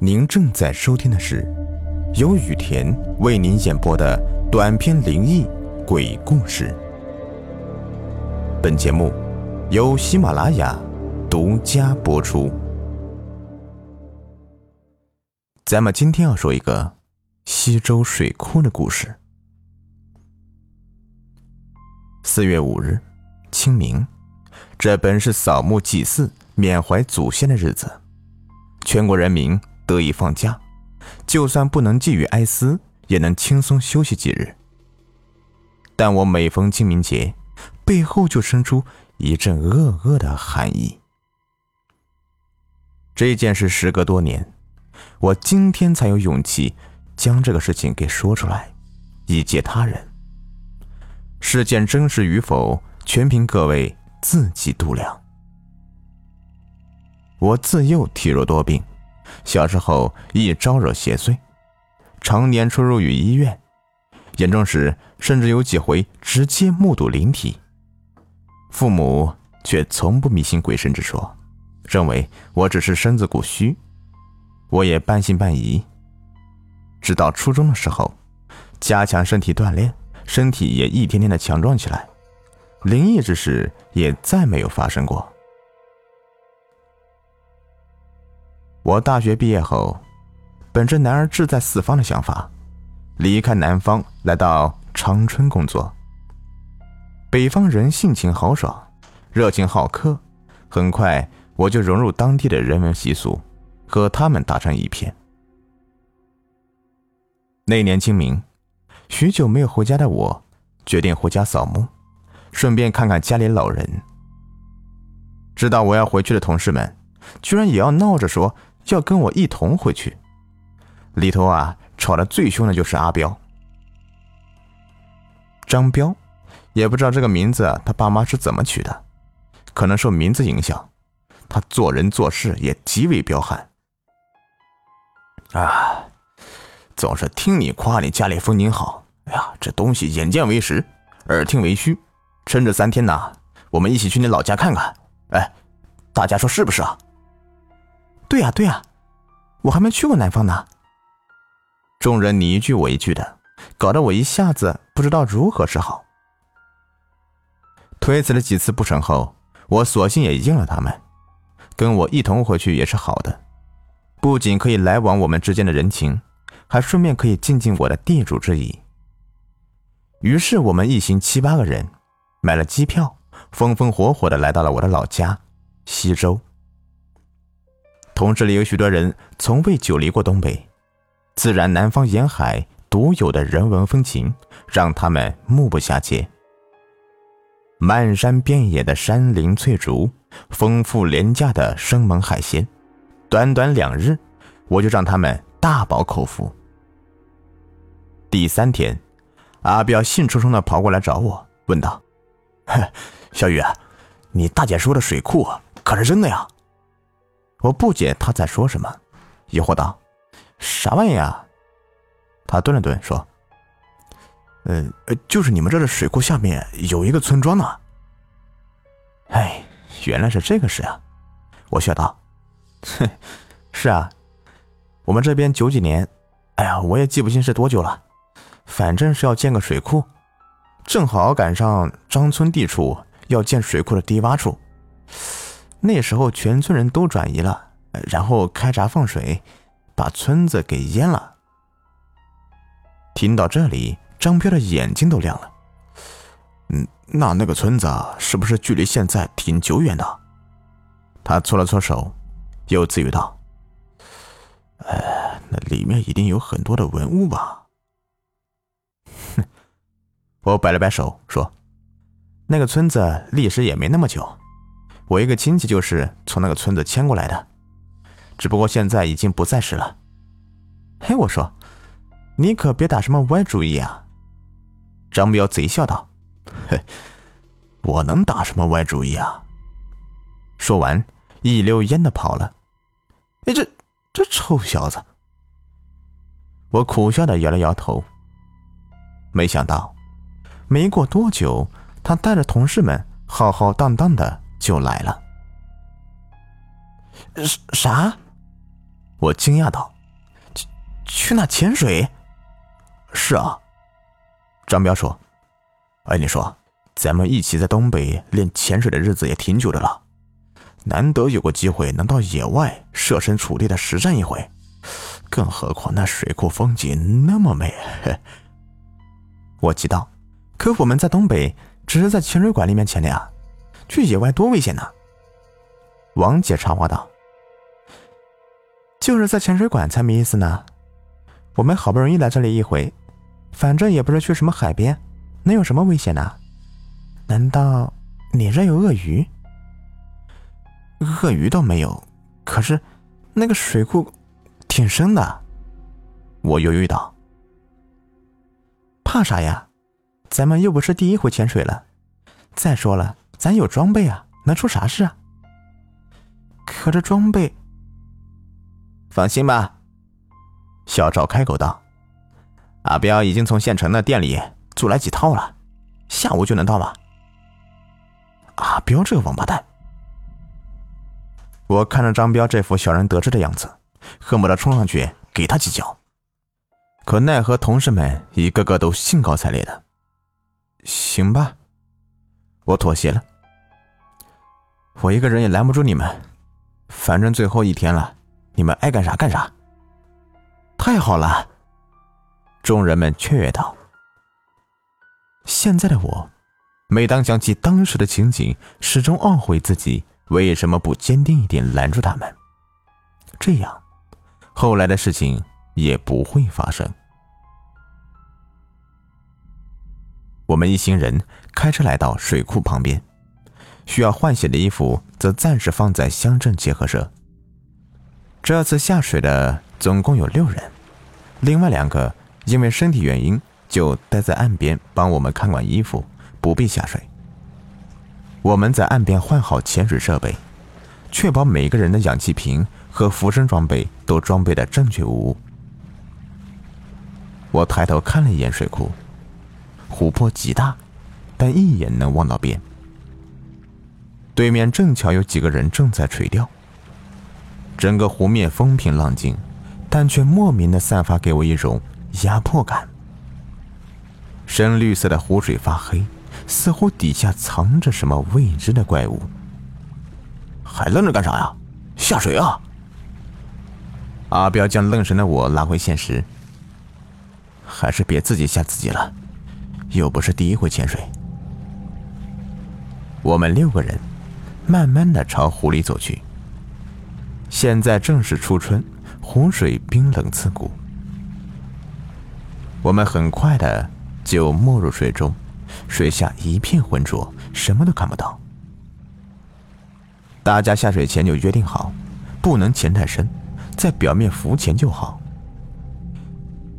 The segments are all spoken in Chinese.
您正在收听的是由雨田为您演播的短篇灵异鬼故事。本节目由喜马拉雅独家播出。咱们今天要说一个西周水库的故事。四月五日，清明，这本是扫墓祭祀、缅怀祖先的日子，全国人民。得以放假，就算不能寄予哀思，也能轻松休息几日。但我每逢清明节，背后就生出一阵恶恶的寒意。这件事时隔多年，我今天才有勇气将这个事情给说出来，以戒他人。事件真实与否，全凭各位自己度量。我自幼体弱多病。小时候易招惹邪祟，常年出入于医院，严重时甚至有几回直接目睹灵体。父母却从不迷信鬼神之说，认为我只是身子骨虚，我也半信半疑。直到初中的时候，加强身体锻炼，身体也一天天的强壮起来，灵异之事也再没有发生过。我大学毕业后，本着“男儿志在四方”的想法，离开南方来到长春工作。北方人性情豪爽，热情好客，很快我就融入当地的人文习俗，和他们打成一片。那年清明，许久没有回家的我，决定回家扫墓，顺便看看家里老人。知道我要回去的同事们，居然也要闹着说。要跟我一同回去，里头啊吵得最凶的就是阿彪，张彪，也不知道这个名字他爸妈是怎么取的，可能受名字影响，他做人做事也极为彪悍。啊，总是听你夸你家里风景好，哎呀，这东西眼见为实，耳听为虚，趁这三天呐，我们一起去你老家看看，哎，大家说是不是啊？对呀对呀，我还没去过南方呢。众人你一句我一句的，搞得我一下子不知道如何是好。推辞了几次不成后，我索性也应了他们，跟我一同回去也是好的，不仅可以来往我们之间的人情，还顺便可以尽尽我的地主之谊。于是我们一行七八个人，买了机票，风风火火的来到了我的老家西周。同事里有许多人从未久离过东北，自然南方沿海独有的人文风情让他们目不暇接。漫山遍野的山林翠竹，丰富廉价的生猛海鲜，短短两日，我就让他们大饱口福。第三天，阿彪兴冲冲的跑过来找我，问道：“小雨，你大姐说的水库可是真的呀？”我不解他在说什么，疑惑道：“啥玩意啊？”他顿了顿说：“呃，就是你们这的水库下面有一个村庄呢。”哎，原来是这个事啊！我笑道：“哼，是啊，我们这边九几年，哎呀，我也记不清是多久了，反正是要建个水库，正好赶上张村地处要建水库的低洼处。”那时候全村人都转移了，然后开闸放水，把村子给淹了。听到这里，张彪的眼睛都亮了。嗯，那那个村子是不是距离现在挺久远的？他搓了搓手，又自语道：“哎，那里面一定有很多的文物吧？”哼，我摆了摆手说：“那个村子历史也没那么久。”我一个亲戚就是从那个村子迁过来的，只不过现在已经不在世了。嘿，我说，你可别打什么歪主意啊！张彪贼笑道：“嘿，我能打什么歪主意啊？”说完，一溜烟的跑了。哎，这这臭小子！我苦笑的摇了摇头。没想到，没过多久，他带着同事们浩浩荡荡的。就来了。啥？我惊讶道：“去去那潜水？”“是啊。”张彪说：“哎，你说，咱们一起在东北练潜水的日子也挺久的了，难得有个机会能到野外设身处地的实战一回，更何况那水库风景那么美。”我急道：“可我们在东北只是在潜水馆里面潜的呀，去野外多危险呢！”王姐插话道：“就是在潜水馆才没意思呢。我们好不容易来这里一回，反正也不是去什么海边，能有什么危险呢？难道你这有鳄鱼？鳄鱼倒没有，可是那个水库挺深的。”我犹豫道：“怕啥呀？咱们又不是第一回潜水了。再说了，咱有装备啊，能出啥事啊？”可这装备，放心吧。小赵开口道：“阿彪已经从县城的店里租来几套了，下午就能到了。”阿彪这个王八蛋！我看着张彪这副小人得志的样子，恨不得冲上去给他几脚，可奈何同事们一个个都兴高采烈的。行吧，我妥协了。我一个人也拦不住你们。反正最后一天了，你们爱干啥干啥。太好了！众人们雀跃道。现在的我，每当想起当时的情景，始终懊悔自己为什么不坚定一点拦住他们，这样，后来的事情也不会发生。我们一行人开车来到水库旁边。需要换洗的衣服则暂时放在乡镇结合社。这次下水的总共有六人，另外两个因为身体原因就待在岸边帮我们看管衣服，不必下水。我们在岸边换好潜水设备，确保每个人的氧气瓶和浮生装备都装备的正确无误。我抬头看了一眼水库，湖泊极大，但一眼能望到边。对面正巧有几个人正在垂钓，整个湖面风平浪静，但却莫名的散发给我一种压迫感。深绿色的湖水发黑，似乎底下藏着什么未知的怪物。还愣着干啥呀？下水啊！阿彪将愣神的我拉回现实。还是别自己吓自己了，又不是第一回潜水。我们六个人。慢慢的朝湖里走去。现在正是初春，湖水冰冷刺骨。我们很快的就没入水中，水下一片浑浊，什么都看不到。大家下水前就约定好，不能潜太深，在表面浮潜就好。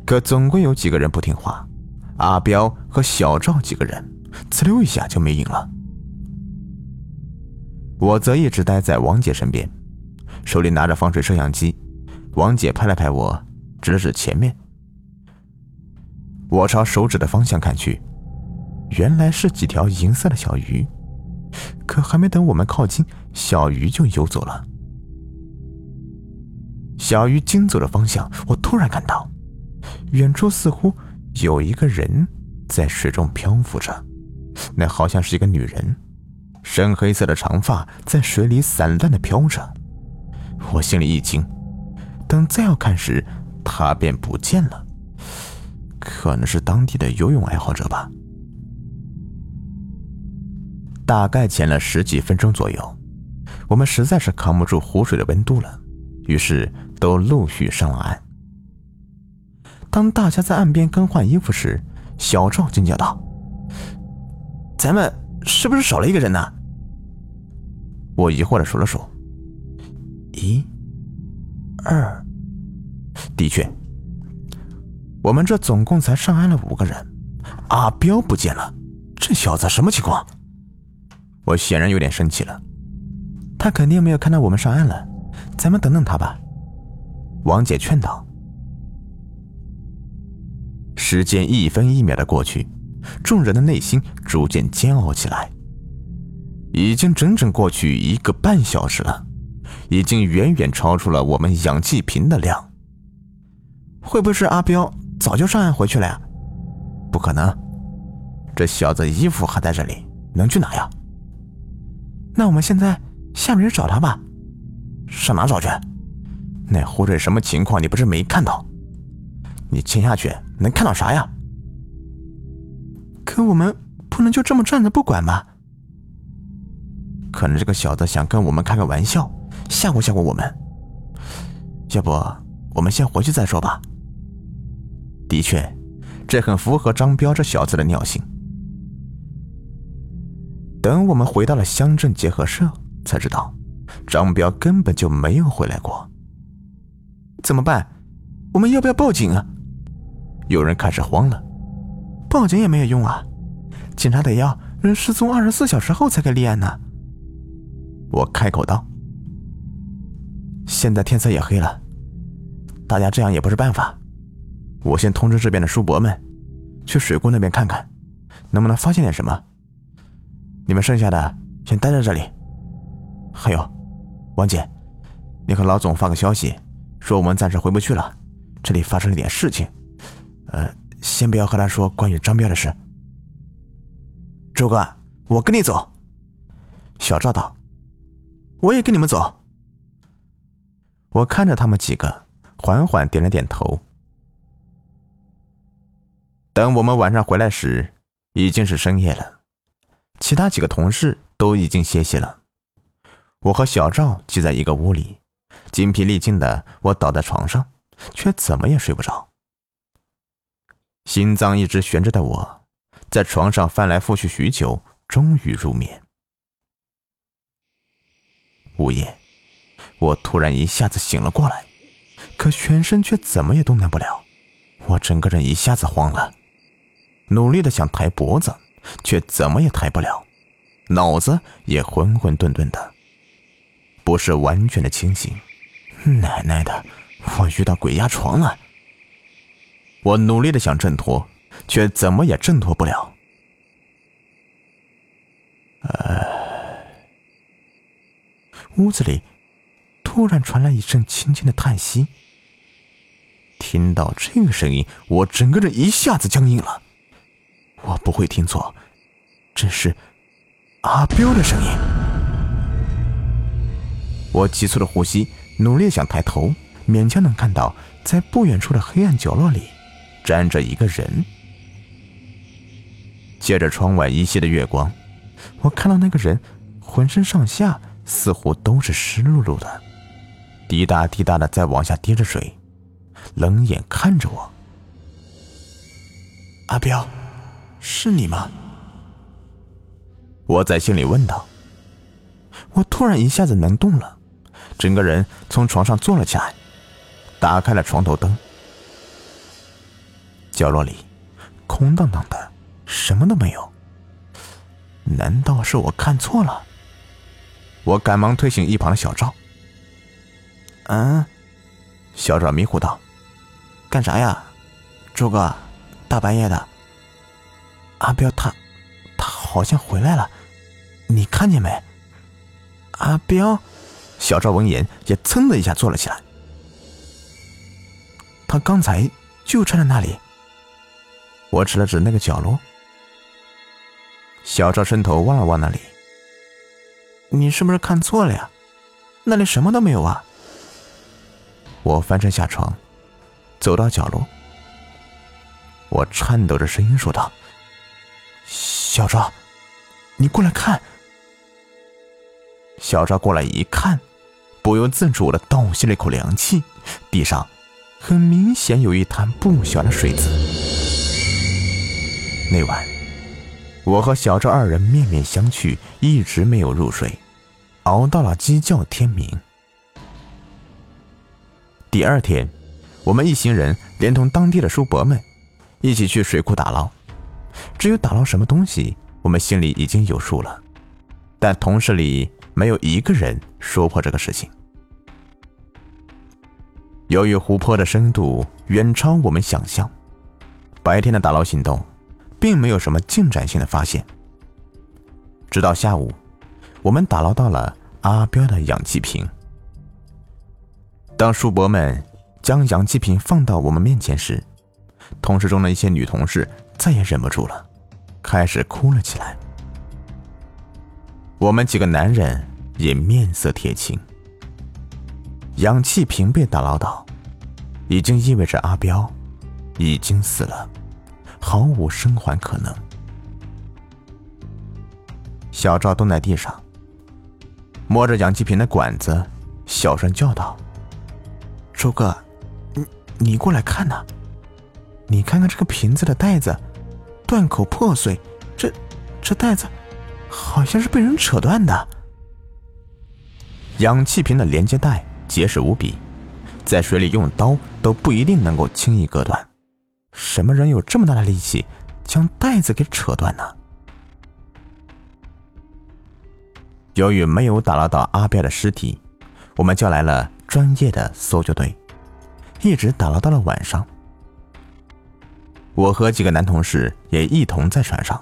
可总归有几个人不听话，阿彪和小赵几个人，呲溜一下就没影了。我则一直待在王姐身边，手里拿着防水摄像机。王姐拍了拍我，指了指前面。我朝手指的方向看去，原来是几条银色的小鱼。可还没等我们靠近，小鱼就游走了。小鱼经走的方向，我突然看到，远处似乎有一个人在水中漂浮着，那好像是一个女人。深黑色的长发在水里散乱的飘着，我心里一惊。等再要看时，他便不见了。可能是当地的游泳爱好者吧。大概潜了十几分钟左右，我们实在是扛不住湖水的温度了，于是都陆续上了岸。当大家在岸边更换衣服时，小赵惊叫道：“咱们是不是少了一个人呢？”我疑惑的数了数，一、二，的确，我们这总共才上岸了五个人。阿彪不见了，这小子什么情况？我显然有点生气了。他肯定没有看到我们上岸了，咱们等等他吧。王姐劝道。时间一分一秒的过去，众人的内心逐渐煎熬起来。已经整整过去一个半小时了，已经远远超出了我们氧气瓶的量。会不会是阿彪早就上岸回去了呀？不可能，这小子衣服还在这里，能去哪呀？那我们现在下面去找他吧。上哪找去？那湖水什么情况？你不是没看到？你潜下去能看到啥呀？可我们不能就这么站着不管吧？可能这个小子想跟我们开个玩笑，吓唬吓唬我们。要不我们先回去再说吧。的确，这很符合张彪这小子的尿性。等我们回到了乡镇结合社，才知道张彪根本就没有回来过。怎么办？我们要不要报警啊？有人开始慌了。报警也没有用啊，警察得要人失踪二十四小时后才可以立案呢。我开口道：“现在天色也黑了，大家这样也不是办法。我先通知这边的叔伯们，去水库那边看看，能不能发现点什么。你们剩下的先待在这里。还有，王姐，你和老总发个消息，说我们暂时回不去了，这里发生了点事情。呃，先不要和他说关于张彪的事。周哥，我跟你走。”小赵道。我也跟你们走。我看着他们几个，缓缓点了点头。等我们晚上回来时，已经是深夜了，其他几个同事都已经歇息了。我和小赵挤在一个屋里，精疲力尽的我倒在床上，却怎么也睡不着。心脏一直悬着的我，在床上翻来覆去许久，终于入眠。午夜，我突然一下子醒了过来，可全身却怎么也动弹不了。我整个人一下子慌了，努力的想抬脖子，却怎么也抬不了，脑子也混混沌沌的，不是完全的清醒。奶奶的，我遇到鬼压床了！我努力的想挣脱，却怎么也挣脱不了。唉。屋子里突然传来一阵轻轻的叹息。听到这个声音，我整个人一下子僵硬了。我不会听错，这是阿彪的声音。我急促的呼吸，努力想抬头，勉强能看到在不远处的黑暗角落里站着一个人。借着窗外依稀的月光，我看到那个人浑身上下。似乎都是湿漉漉的，滴答滴答的在往下滴着水，冷眼看着我。阿彪，是你吗？我在心里问道。我突然一下子能动了，整个人从床上坐了起来，打开了床头灯。角落里空荡荡的，什么都没有。难道是我看错了？我赶忙推醒一旁的小赵。嗯，小赵迷糊道：“干啥呀，周哥？大半夜的。阿彪他，他好像回来了，你看见没？阿彪。”小赵闻言也噌的一下坐了起来。他刚才就站在那里。我指了指那个角落。小赵伸头望了望那里。你是不是看错了呀？那里什么都没有啊！我翻身下床，走到角落，我颤抖着声音说道：“小赵，你过来看。”小赵过来一看，不由自主的倒吸了一口凉气。地上很明显有一滩不小的水渍。那晚。我和小赵二人面面相觑，一直没有入睡，熬到了鸡叫天明。第二天，我们一行人连同当地的叔伯们一起去水库打捞。至于打捞什么东西，我们心里已经有数了，但同事里没有一个人说破这个事情。由于湖泊的深度远超我们想象，白天的打捞行动。并没有什么进展性的发现。直到下午，我们打捞到了阿彪的氧气瓶。当叔伯们将氧气瓶放到我们面前时，同事中的一些女同事再也忍不住了，开始哭了起来。我们几个男人也面色铁青。氧气瓶被打捞到，已经意味着阿彪已经死了，毫无生还可能。小赵蹲在地上，摸着氧气瓶的管子，小声叫道：“周哥，你你过来看呐！你看看这个瓶子的袋子，断口破碎，这这袋子好像是被人扯断的。氧气瓶的连接带。”结实无比，在水里用刀都不一定能够轻易割断。什么人有这么大的力气将带子给扯断呢？由于没有打捞到阿彪的尸体，我们叫来了专业的搜救队，一直打捞到了晚上。我和几个男同事也一同在船上，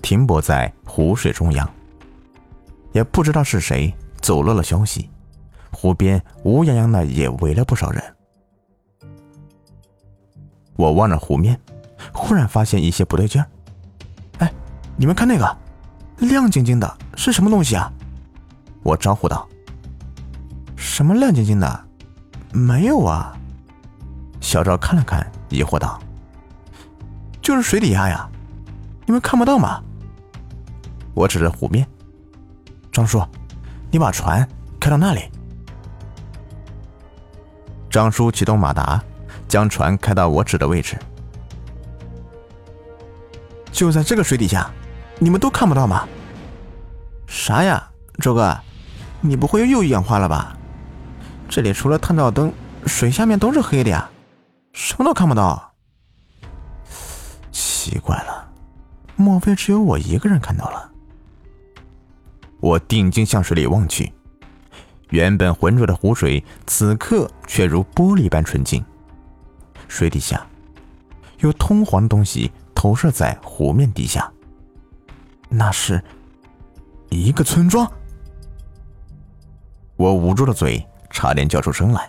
停泊在湖水中央。也不知道是谁走漏了消息。湖边乌泱泱的，也围了不少人。我望着湖面，忽然发现一些不对劲儿。哎，你们看那个，亮晶晶的，是什么东西啊？我招呼道。什么亮晶晶的？没有啊。小赵看了看，疑惑道：“就是水底下呀，你们看不到吗？”我指着湖面。张叔，你把船开到那里。张叔启动马达，将船开到我指的位置。就在这个水底下，你们都看不到吗？啥呀，周哥，你不会又眼花了吧？这里除了探照灯，水下面都是黑的呀，什么都看不到。奇怪了，莫非只有我一个人看到了？我定睛向水里望去。原本浑浊的湖水，此刻却如玻璃般纯净。水底下有通黄的东西投射在湖面底下，那是一个村庄。我捂住了嘴，差点叫出声来。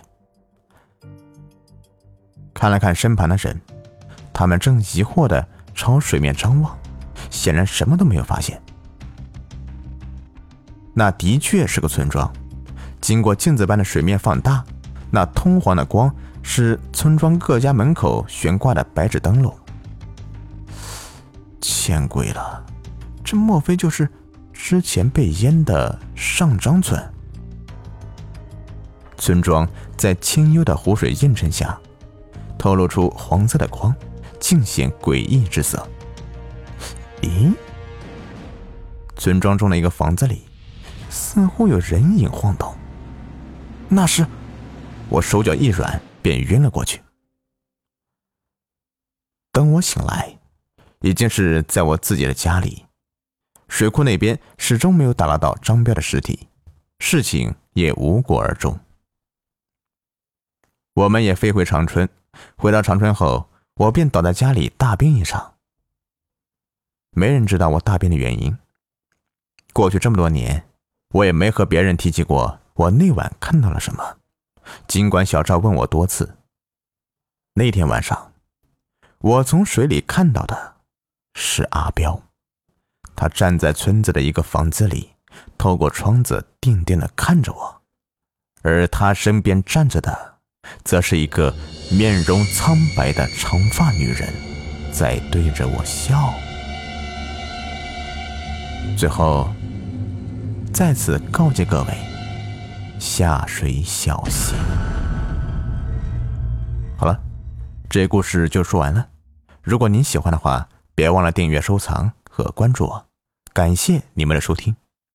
看了看身旁的人，他们正疑惑的朝水面张望，显然什么都没有发现。那的确是个村庄。经过镜子般的水面放大，那通黄的光是村庄各家门口悬挂的白纸灯笼。见鬼了，这莫非就是之前被淹的上张村？村庄在清幽的湖水映衬下，透露出黄色的光，尽显诡异之色。咦，村庄中的一个房子里，似乎有人影晃动。那是，我手脚一软，便晕了过去。等我醒来，已经是在我自己的家里。水库那边始终没有打捞到张彪的尸体，事情也无果而终。我们也飞回长春。回到长春后，我便倒在家里大病一场。没人知道我大病的原因。过去这么多年，我也没和别人提起过。我那晚看到了什么？尽管小赵问我多次。那天晚上，我从水里看到的是阿彪，他站在村子的一个房子里，透过窗子定定的看着我，而他身边站着的，则是一个面容苍白的长发女人，在对着我笑。最后，再次告诫各位。下水小心。好了，这故事就说完了。如果您喜欢的话，别忘了订阅、收藏和关注我。感谢你们的收听。